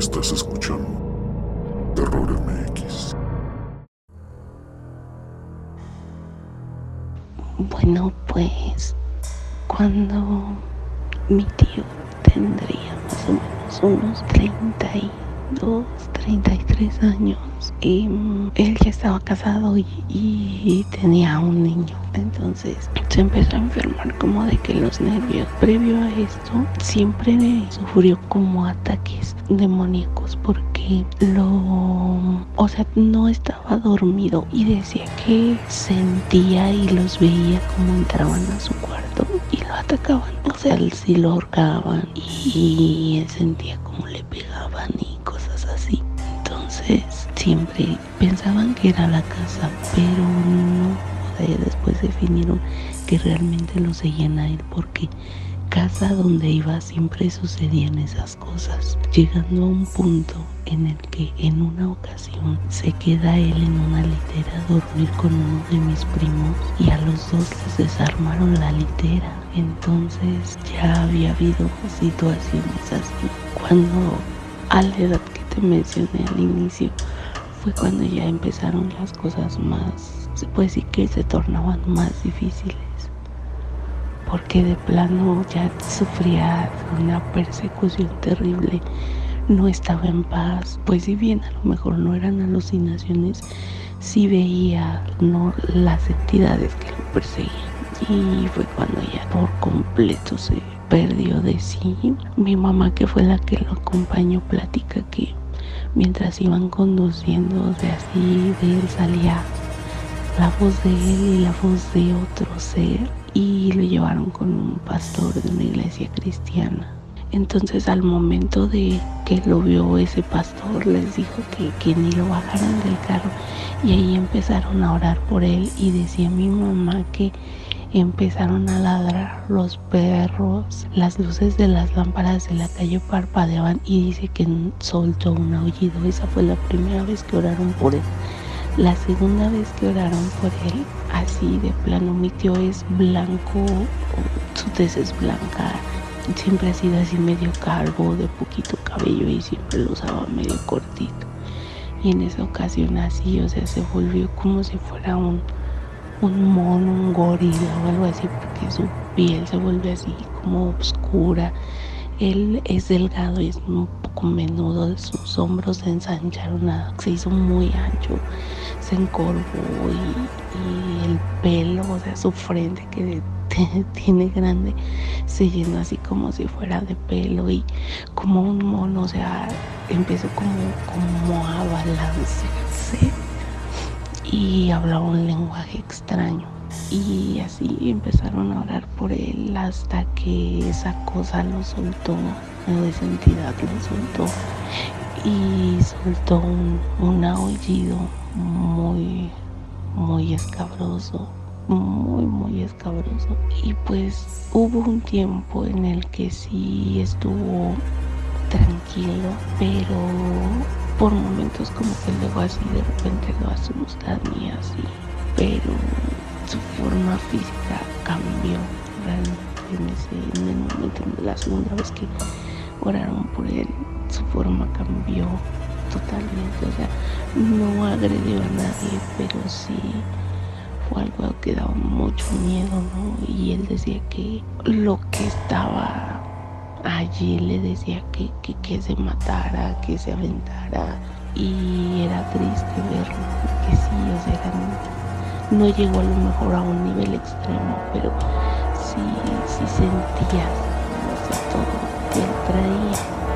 Estás escuchando Terror MX. Bueno, pues cuando mi tío tendría más o menos unos 32, 33 años, y mm, él ya estaba casado y, tenía un niño. Entonces se empezó a enfermar como de que los nervios. Previo a esto, siempre sufrió como ataques demoníacos porque lo, o sea, no estaba dormido y decía que sentía y los veía como entraban a su cuarto y lo atacaban. O sea, sí lo ahorcaban y él sentía como le pegaban y cosas así. Entonces siempre pensaban que era la casa, pero no. O sea, después definieron que realmente lo seguían a él porque casa donde iba siempre sucedían esas cosas, llegando a un punto en el que en una ocasión se queda él en una litera a dormir con uno de mis primos y a los dos les desarmaron la litera. Entonces ya había habido situaciones así. Cuando a la edad que te mencioné al inicio fue cuando ya empezaron las cosas más, se puede decir que se tornaban más difíciles. Porque de plano ya sufría una persecución terrible, no estaba en paz, pues si bien a lo mejor no eran alucinaciones, sí veía no las entidades que lo perseguían. Y fue cuando ya por completo se perdió de sí. Mi mamá que fue la que lo acompañó platica que mientras iban conduciendo de así de él salía la voz de él y la voz de otro ser y lo llevaron con un pastor de una iglesia cristiana. Entonces al momento de que lo vio ese pastor les dijo que, que, ni lo bajaran del carro y ahí empezaron a orar por él y decía mi mamá que empezaron a ladrar los perros, las luces de las lámparas de la calle parpadeaban y dice que soltó un aullido. Esa fue la primera vez que oraron por él. La segunda vez que oraron por él, así de plano, mi tío es blanco, su tez es blanca, siempre ha sido así medio calvo, de poquito cabello y siempre lo usaba medio cortito. Y en esa ocasión así, o sea, se volvió como si fuera un, un mono, un gorila o algo así, porque su piel se vuelve así como oscura. Él es delgado y es un poco menudo, sus hombros se ensancharon, se hizo muy ancho, se encorvó y, el pelo, o sea, su frente que tiene grande, se llenó así como si fuera de pelo y como un mono, o sea, empezó como, como a balancearse y hablaba un lenguaje extraño. Y así empezaron a orar por él hasta que esa cosa lo soltó, o esa entidad lo soltó. Y soltó un, un aullido muy, muy escabroso, muy, muy escabroso. Y pues hubo un tiempo en el que sí estuvo tranquilo, pero por momentos como que luego así de repente lo asustan y así, pero su forma física cambió realmente en, ese, en el momento, en la segunda vez que oraron por él, su forma cambió totalmente, o sea, no agredió a nadie, pero sí fue algo que daba mucho miedo, ¿no? Y él decía que lo que estaba allí le decía que, que, se matara, que se aventara, y era triste verlo, porque sí, o sea, eran no llegó a lo mejor a un nivel extremo, pero sí, sí sentía todo lo que él traía.